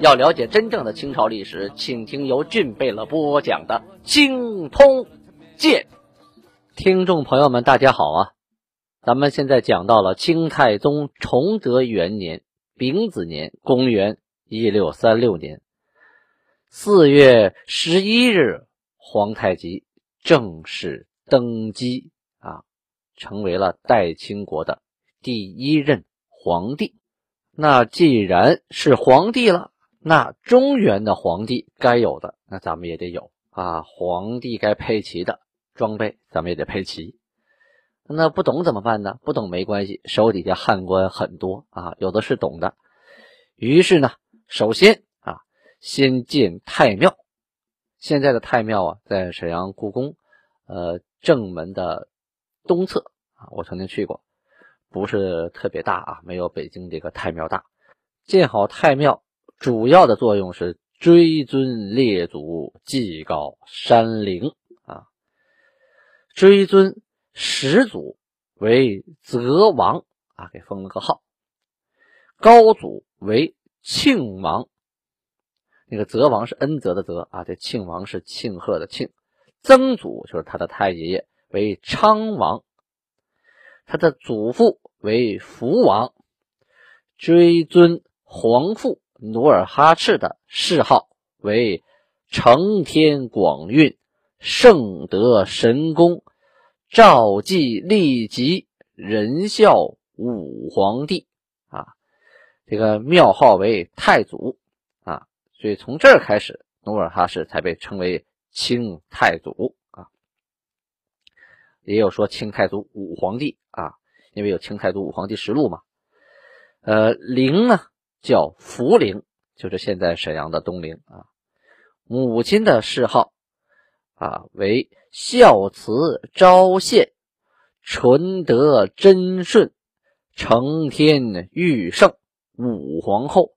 要了解真正的清朝历史，请听由俊贝勒播讲的《精通鉴》。听众朋友们，大家好啊！咱们现在讲到了清太宗崇德元年丙子年，公元一六三六年四月十一日，皇太极正式登基啊，成为了代清国的第一任皇帝。那既然是皇帝了，那中原的皇帝该有的，那咱们也得有啊！皇帝该配齐的。装备咱们也得配齐，那不懂怎么办呢？不懂没关系，手底下汉官很多啊，有的是懂的。于是呢，首先啊，先建太庙。现在的太庙啊，在沈阳故宫，呃，正门的东侧啊，我曾经去过，不是特别大啊，没有北京这个太庙大。建好太庙，主要的作用是追尊列祖，祭告山陵啊。追尊始祖为泽王啊，给封了个号；高祖为庆王，那个泽王是恩泽的泽啊，这庆王是庆贺的庆；曾祖就是他的太爷爷为昌王，他的祖父为福王。追尊皇父努尔哈赤的谥号为承天广运。圣德神功，赵继立即仁孝武皇帝啊，这个庙号为太祖啊，所以从这儿开始，努尔哈赤才被称为清太祖啊。也有说清太祖武皇帝啊，因为有清太祖武皇帝实录嘛。呃，陵呢叫福陵，就是现在沈阳的东陵啊。母亲的谥号。啊，为孝慈昭献，纯德贞顺，承天御圣武皇后。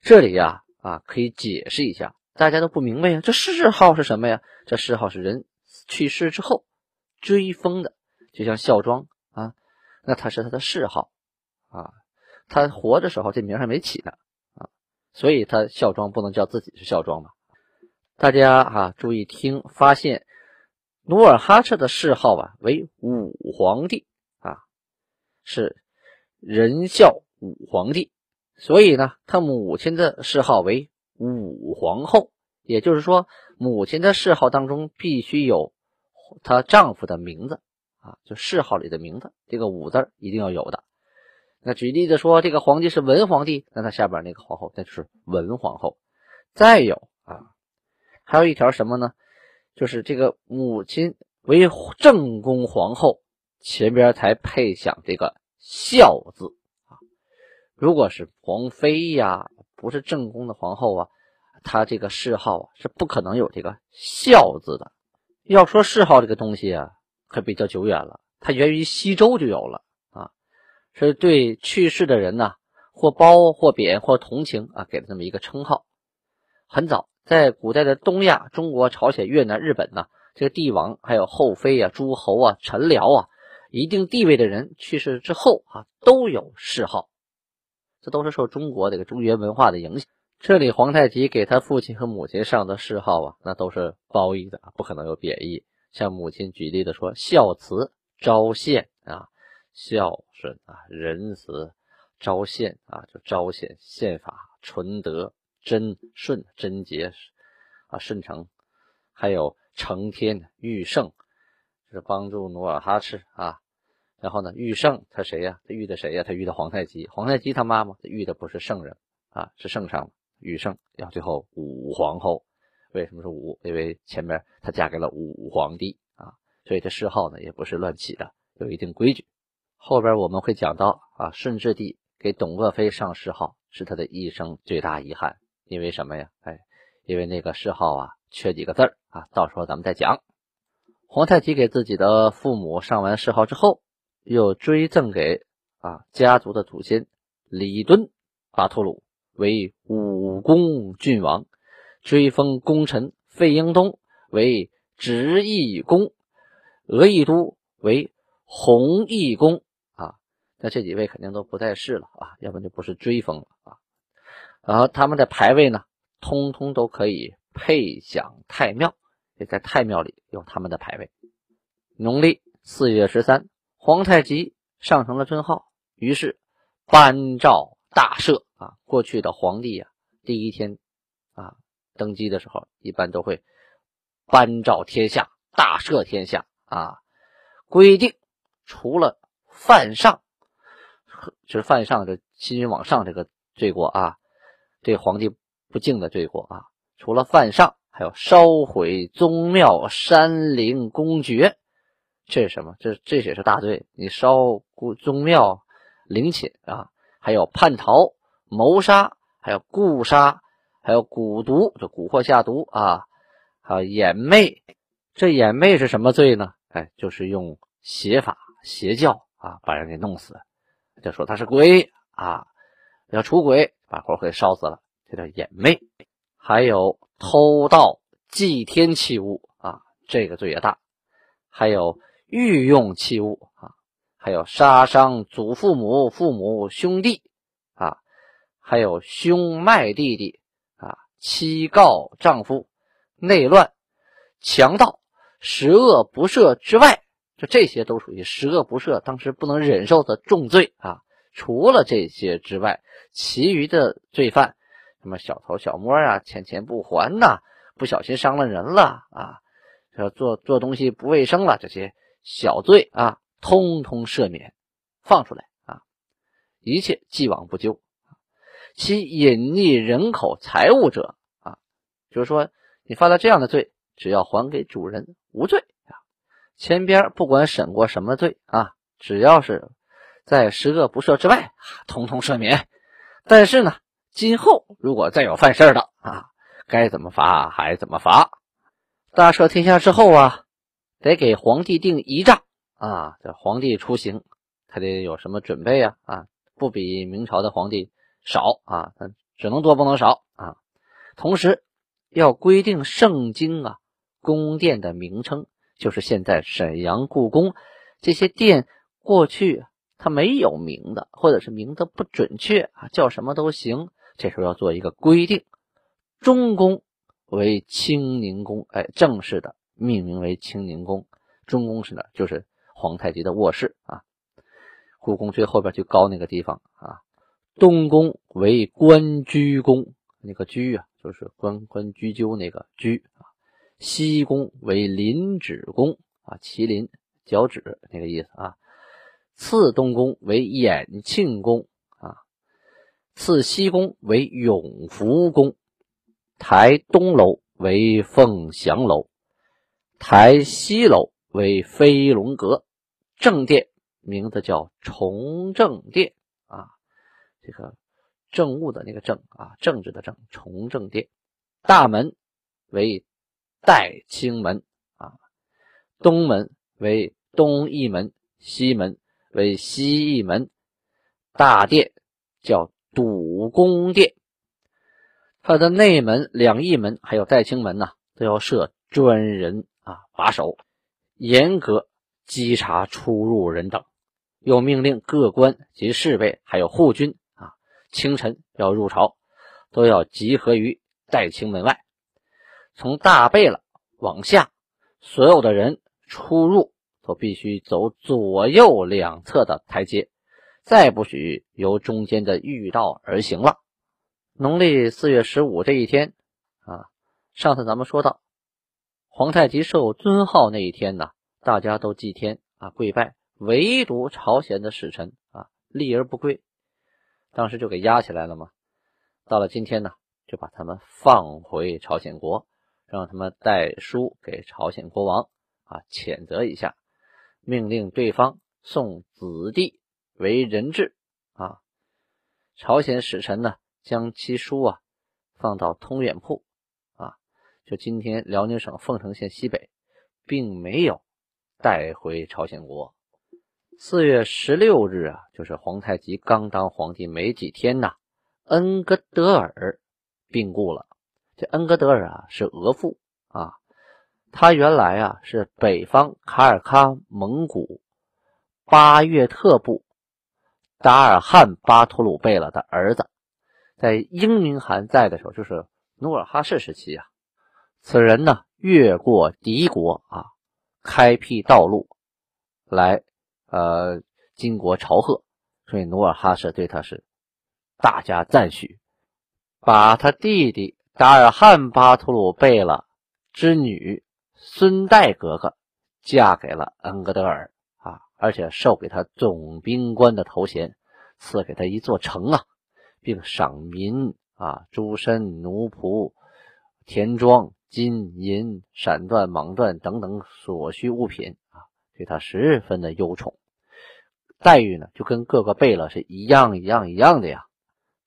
这里呀，啊，可以解释一下，大家都不明白呀，这谥号是什么呀？这谥号是人去世之后追封的，就像孝庄啊，那他是他的谥号啊，他活的时候这名还没起呢啊，所以他孝庄不能叫自己是孝庄嘛。大家啊，注意听，发现努尔哈赤的谥号啊为武皇帝啊，是仁孝武皇帝，所以呢，他母亲的谥号为武皇后，也就是说，母亲的谥号当中必须有她丈夫的名字啊，就谥号里的名字，这个武字一定要有的。那举例子说，这个皇帝是文皇帝，那他下边那个皇后那就是文皇后。再有啊。还有一条什么呢？就是这个母亲为正宫皇后，前边才配享这个孝字啊。如果是皇妃呀，不是正宫的皇后啊，她这个谥号啊是不可能有这个孝字的。要说谥号这个东西啊，可比较久远了，它源于西周就有了，是对去世的人呐，或褒或贬或同情啊，给了这么一个称号，很早。在古代的东亚，中国、朝鲜、越南、日本呢，这个帝王、还有后妃啊、诸侯啊、臣僚啊，一定地位的人去世之后啊，都有谥号，这都是受中国这个中原文化的影响。这里皇太极给他父亲和母亲上的谥号啊，那都是褒义的，不可能有贬义。像母亲举例的说：“孝慈昭献，孝顺啊，仁慈昭宪啊，就昭显宪法纯德。”贞顺贞洁啊，顺承，还有承天御圣，是帮助努尔哈赤啊。然后呢，御圣他谁呀？他遇的谁呀？他遇的皇太极。皇太极他妈妈他遇的不是圣人啊，是圣上御圣。然后最后武皇后，为什么是武？因为前面她嫁给了武皇帝啊，所以这谥号呢也不是乱起的，有一定规矩。后边我们会讲到啊，顺治帝给董鄂妃上谥号是他的一生最大遗憾。因为什么呀？哎，因为那个谥号啊缺几个字啊，到时候咱们再讲。皇太极给自己的父母上完谥号之后，又追赠给啊家族的祖先李敦巴图鲁为武功郡王，追封功臣费英东为直义公，俄义都为弘义公。那这几位肯定都不在世了啊，要不然就不是追封了啊。然后他们的牌位呢，通通都可以配享太庙，也在太庙里有他们的牌位。农历四月十三，皇太极上承了尊号，于是颁诏大赦啊。过去的皇帝呀，第一天啊登基的时候，一般都会颁诏天下，大赦天下啊，规定除了犯上。就是犯上这欺君罔上这个罪过啊，对皇帝不敬的罪过啊。除了犯上，还有烧毁宗庙、山陵、公爵，这是什么？这这也是大罪。你烧宗庙、陵寝啊，还有叛逃、谋杀，还有故杀，还有蛊毒，这蛊惑下毒啊，还有掩昧。这掩昧是什么罪呢？哎，就是用邪法、邪教啊，把人给弄死。就说他是鬼啊，要出轨，把活给烧死了，这叫掩媚。还有偷盗祭天器物啊，这个罪也大。还有御用器物啊，还有杀伤祖父母、父母、兄弟啊，还有兄麦弟弟啊，妻告丈夫、内乱、强盗、十恶不赦之外。就这些都属于十恶不赦，当时不能忍受的重罪啊！除了这些之外，其余的罪犯，什么小偷小摸啊，欠钱不还呐，不小心伤了人了啊，要做做东西不卫生了，这些小罪啊，通通赦免，放出来啊，一切既往不咎。其隐匿人口财物者啊，就是说你犯了这样的罪，只要还给主人，无罪。前边不管审过什么罪啊，只要是在十恶不赦之外，通通赦免。但是呢，今后如果再有犯事的啊，该怎么罚还怎么罚。大赦天下之后啊，得给皇帝定仪仗啊。这皇帝出行，他得有什么准备啊？啊，不比明朝的皇帝少啊，只能多不能少啊。同时要规定圣经啊、宫殿的名称。就是现在沈阳故宫这些殿，过去它没有名的，或者是名字不准确啊，叫什么都行。这时候要做一个规定，中宫为清宁宫，哎，正式的命名为清宁宫。中宫是哪？就是皇太极的卧室啊。故宫最后边最高那个地方啊。东宫为关雎宫，那个雎啊，就是关关雎鸠那个雎啊。西宫为临指宫啊，麒麟脚趾那个意思啊。次东宫为衍庆宫啊，次西宫为永福宫。台东楼为凤翔楼，台西楼为飞龙阁。正殿名字叫崇正殿啊，这个政务的那个政啊，政治的政，崇正殿。大门为。代清门啊，东门为东义门，西门为西义门，大殿叫笃宫殿。它的内门、两义门还有代清门呐，都要设专人啊把守，严格稽查出入人等。又命令各官及侍卫还有护军啊，清晨要入朝，都要集合于代清门外。从大贝勒往下，所有的人出入都必须走左右两侧的台阶，再不许由中间的御道而行了。农历四月十五这一天啊，上次咱们说到皇太极受尊号那一天呢，大家都祭天啊跪拜，唯独朝鲜的使臣啊立而不跪，当时就给压起来了嘛。到了今天呢，就把他们放回朝鲜国。让他们带书给朝鲜国王啊，谴责一下，命令对方送子弟为人质啊。朝鲜使臣呢，将其书啊放到通远铺，啊，就今天辽宁省凤城县西北，并没有带回朝鲜国。四月十六日啊，就是皇太极刚当皇帝没几天呐，恩格德尔病故了。这恩格德尔啊是额驸啊，他原来啊是北方卡尔喀蒙古巴月特部达尔汉巴图鲁贝勒的儿子，在英明汗在的时候，就是努尔哈赤时期啊，此人呢越过敌国啊，开辟道路来。呃，金国朝贺，所以努尔哈赤对他是大加赞许，把他弟弟达尔汉巴图鲁贝勒之女孙代格格嫁给了恩格德尔啊，而且授给他总兵官的头衔，赐给他一座城啊，并赏民啊诸身奴仆田庄金银闪缎蟒缎等等所需物品啊，对他十分的优宠。待遇呢，就跟各个贝勒是一样一样一样的呀。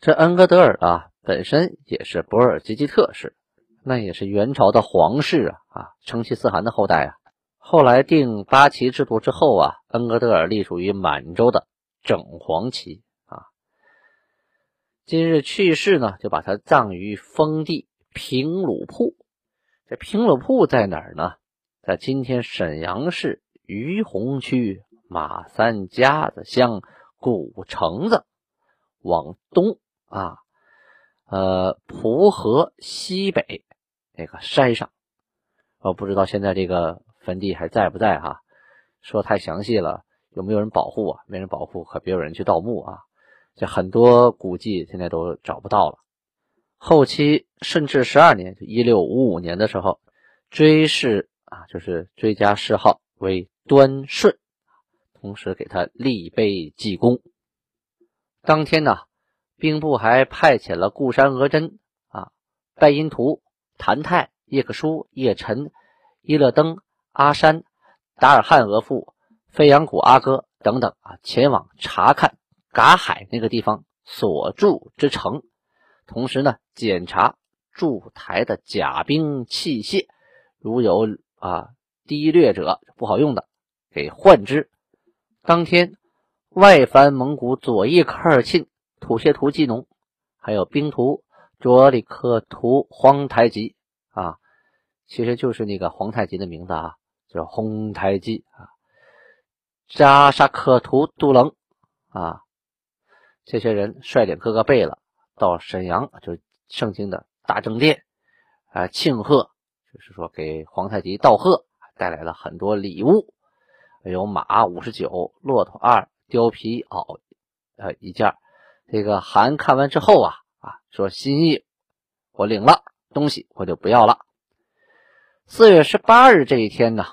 这恩格德尔啊，本身也是博尔济吉特氏，那也是元朝的皇室啊啊，成吉思汗的后代啊。后来定八旗制度之后啊，恩格德尔隶属于满洲的整黄旗啊。今日去世呢，就把他葬于封地平鲁铺。这平鲁铺在哪儿呢？在今天沈阳市于洪区。马三家子乡古城子往东啊，呃，蒲河西北那个山上，我不知道现在这个坟地还在不在哈？说太详细了，有没有人保护啊？没人保护，可别有人去盗墓啊！这很多古迹现在都找不到了。后期顺治十二年，就一六五五年的时候，追谥啊，就是追加谥号为端顺。同时给他立碑记功。当天呢，兵部还派遣了固山额真啊、拜因图、谭泰、叶克舒、叶晨、伊勒登、阿山、达尔汉额驸、飞扬古阿哥等等啊，前往查看嘎海那个地方所筑之城，同时呢，检查筑台的甲兵器械，如有啊低劣者不好用的，给换之。当天，外藩蒙古左翼科尔沁、土谢图季农，还有兵图卓里克图皇太极啊，其实就是那个皇太极的名字啊，叫洪太极啊。扎沙克图杜棱啊，这些人率领各个贝勒到沈阳，就盛京的大正殿啊庆贺，就是说给皇太极道贺，带来了很多礼物。有马五十九，骆驼二，貂皮袄，呃一件。这个韩看完之后啊啊说心意我领了，东西我就不要了。四月十八日这一天呢，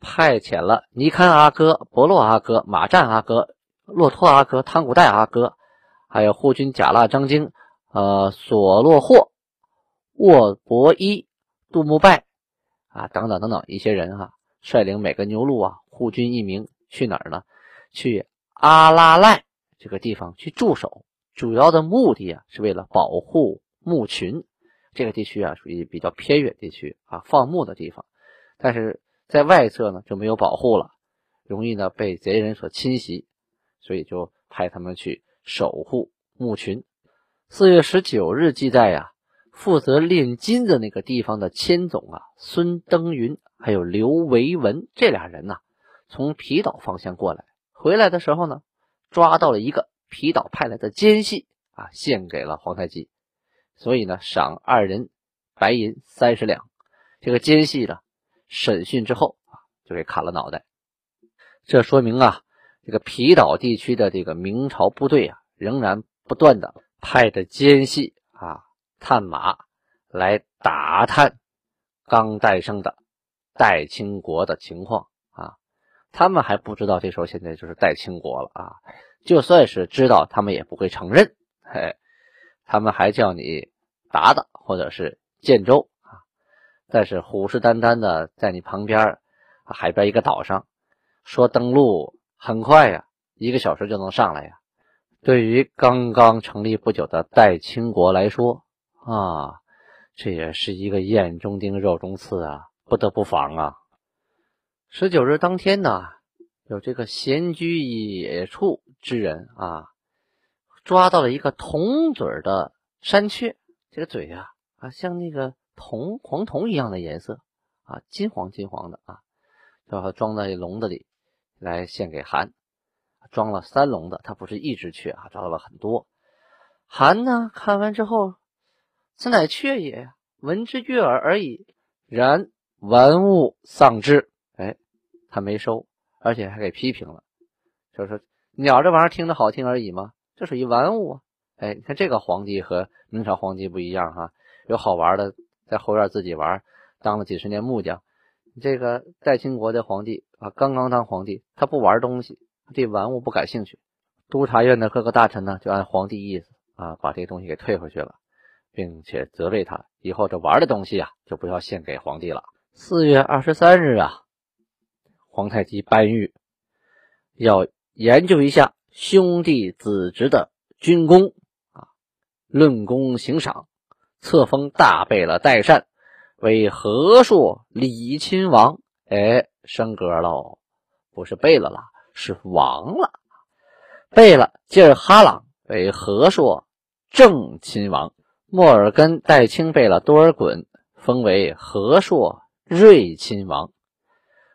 派遣了尼堪阿哥、伯洛阿哥、马占阿哥、骆驼阿哥、汤古代阿哥，还有护军贾腊张京、呃索洛霍、沃伯伊、杜木拜啊等等等等一些人哈。率领每个牛录啊，护军一名去哪儿呢？去阿拉赖这个地方去驻守，主要的目的啊是为了保护牧群。这个地区啊属于比较偏远地区啊，放牧的地方，但是在外侧呢就没有保护了，容易呢被贼人所侵袭，所以就派他们去守护牧群。四月十九日记载呀，负责炼金的那个地方的千总啊，孙登云。还有刘维文这俩人呐，从皮岛方向过来，回来的时候呢，抓到了一个皮岛派来的奸细啊，献给了皇太极，所以呢，赏二人白银三十两。这个奸细呢，审讯之后啊，就给砍了脑袋。这说明啊，这个皮岛地区的这个明朝部队啊，仍然不断的派的奸细啊，探马来打探刚诞生的。代清国的情况，他们还不知道，这时候现在就是代清国了啊。就算是知道，他们也不会承认。嘿，他们还叫你鞑靼或者是建州啊。但是虎视眈眈的在你旁边海边一个岛上，说登陆很快呀，一个小时就能上来呀。对于刚刚成立不久的代清国来说啊，这也是一个眼中钉、肉中刺啊，不得不防啊。十九日当天呢，有这个闲居野处之人啊，抓到了一个铜嘴的山雀，这个嘴呀啊，像那个铜黄铜一样的颜色啊，金黄金黄的啊，就装在笼子里来献给韩。装了三笼的，他不是一只雀啊，抓到了很多。韩呢，看完之后，此乃雀也，闻之悦耳而已。然玩物丧志，他没收，而且还给批评了，就说鸟这玩意儿听着好听而已嘛，这属于玩物啊。哎，你看这个皇帝和明朝皇帝不一样哈，有好玩的，在后院自己玩，当了几十年木匠。这个代清国的皇帝啊，刚刚当皇帝，他不玩东西。对玩物不感兴趣，督察院的各个大臣呢，就按皇帝意思啊，把这东西给退回去了，并且责备他以后这玩的东西啊，就不要献给皇帝了。四月二十三日啊，皇太极颁谕，要研究一下兄弟子侄的军功啊，论功行赏，册封大贝勒代善为和硕礼亲王。哎，升格喽，不是贝勒了。是王了，贝勒吉尔哈朗为和硕正亲王，莫尔根代清贝勒多尔衮封为和硕瑞亲王，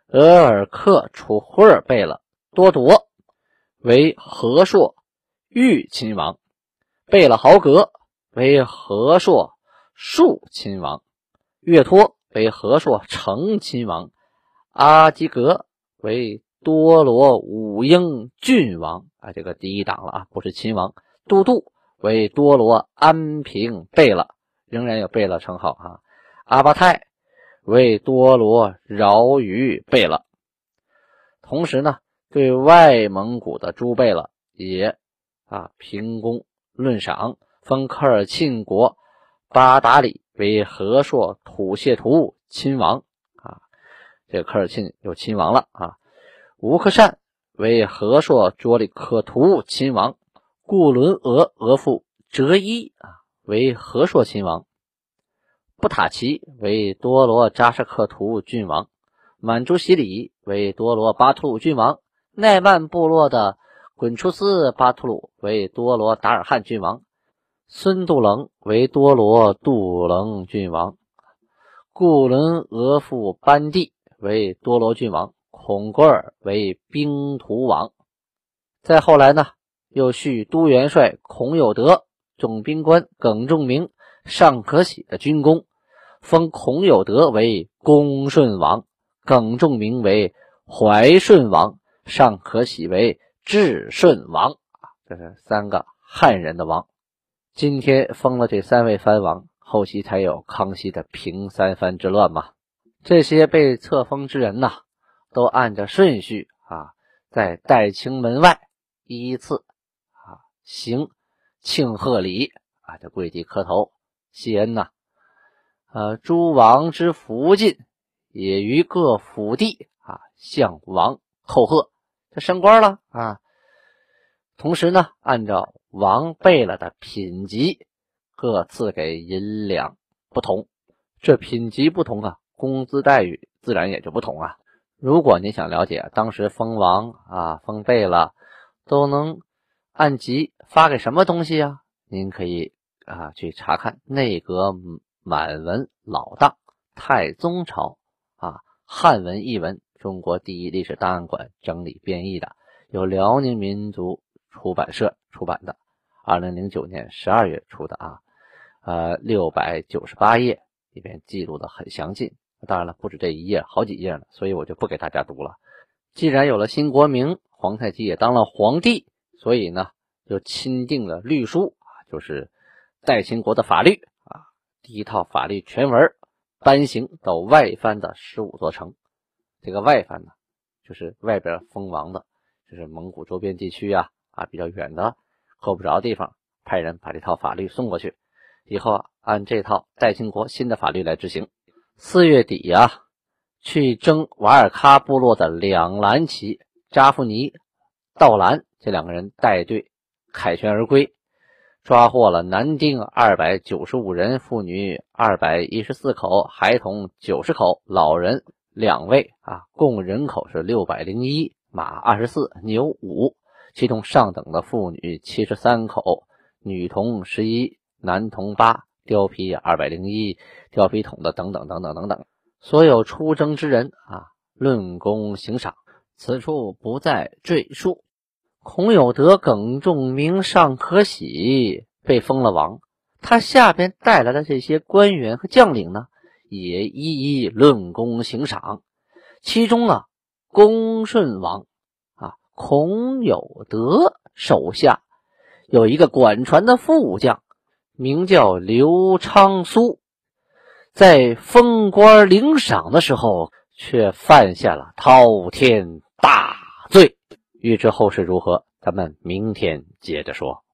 额尔克楚胡尔贝勒多铎为和硕玉亲王，贝勒豪格为和硕庶亲王，岳托为和硕成亲王，阿基格为。多罗武英郡王啊，这个第一档了啊，不是亲王。都督为多罗安平贝勒，仍然有贝勒称号啊。阿巴泰为多罗饶于贝勒。同时呢，对外蒙古的诸贝勒也啊评功论赏，封科尔沁国巴达里为和硕土谢图亲王啊。这个科尔沁有亲王了啊。吴克善为和硕卓里克图亲王，固伦额额驸哲一啊为和硕亲王，布塔奇为多罗扎什克图郡王，满珠西里为多罗巴图鲁郡王，奈曼部落的滚出斯巴图鲁为多罗达尔汉郡王，孙杜棱为多罗杜棱郡王，固伦额驸班第为多罗郡王。孔格尔为兵图王，再后来呢，又续都元帅孔有德、总兵官耿仲明、尚可喜的军功，封孔有德为恭顺王，耿仲明为怀顺王，尚可喜为至顺王，这是三个汉人的王。今天封了这三位藩王，后期才有康熙的平三藩之乱嘛。这些被册封之人呐。都按着顺序啊，在代清门外依次啊行庆贺礼啊，就跪地磕头谢恩呐。呃，诸王之福晋也于各府地啊向王叩贺，他升官了啊。同时呢，按照王贝勒的品级各赐给银两不同，这品级不同啊，工资待遇自然也就不同啊。如果您想了解当时封王啊、封贝勒都能按级发给什么东西啊，您可以啊去查看《内阁满文老档太宗朝啊汉文译文中国第一历史档案馆整理编译的，由辽宁民族出版社出版的，二零零九年十二月出的啊，呃六百九十八页里边记录的很详尽。当然了，不止这一页，好几页呢，所以我就不给大家读了。既然有了新国名，皇太极也当了皇帝，所以呢，就钦定了律书啊，就是代清国的法律，第一套法律全文颁行到外藩的十五座城。这个外藩呢，就是外边封王的，就是蒙古周边地区呀，啊，比较远的够不着的地方，派人把这套法律送过去，以后按这套代清国新的法律来执行。四月底呀，去征瓦尔喀部落的两蓝旗扎夫尼、道兰这两个人带队凯旋而归。抓获了男丁二百九十五人，妇女二百一十四口，孩童九十口，老人两位啊，共人口是六百零一，马二十四，牛五，其中上等的妇女七十三口，女童十一，男童八，貂皮二百零一，貂皮桶的等等等等等等，所有出征之人啊，论功行赏，此处不再赘述。孔有德耿仲明尚可喜，被封了王。他下边带来的这些官员和将领呢，也一一论功行赏。其中啊，恭顺王啊，孔有德手下有一个管船的副将，名叫刘昌苏，在封官领赏的时候，却犯下了滔天大罪。欲知后事如何，咱们明天接着说。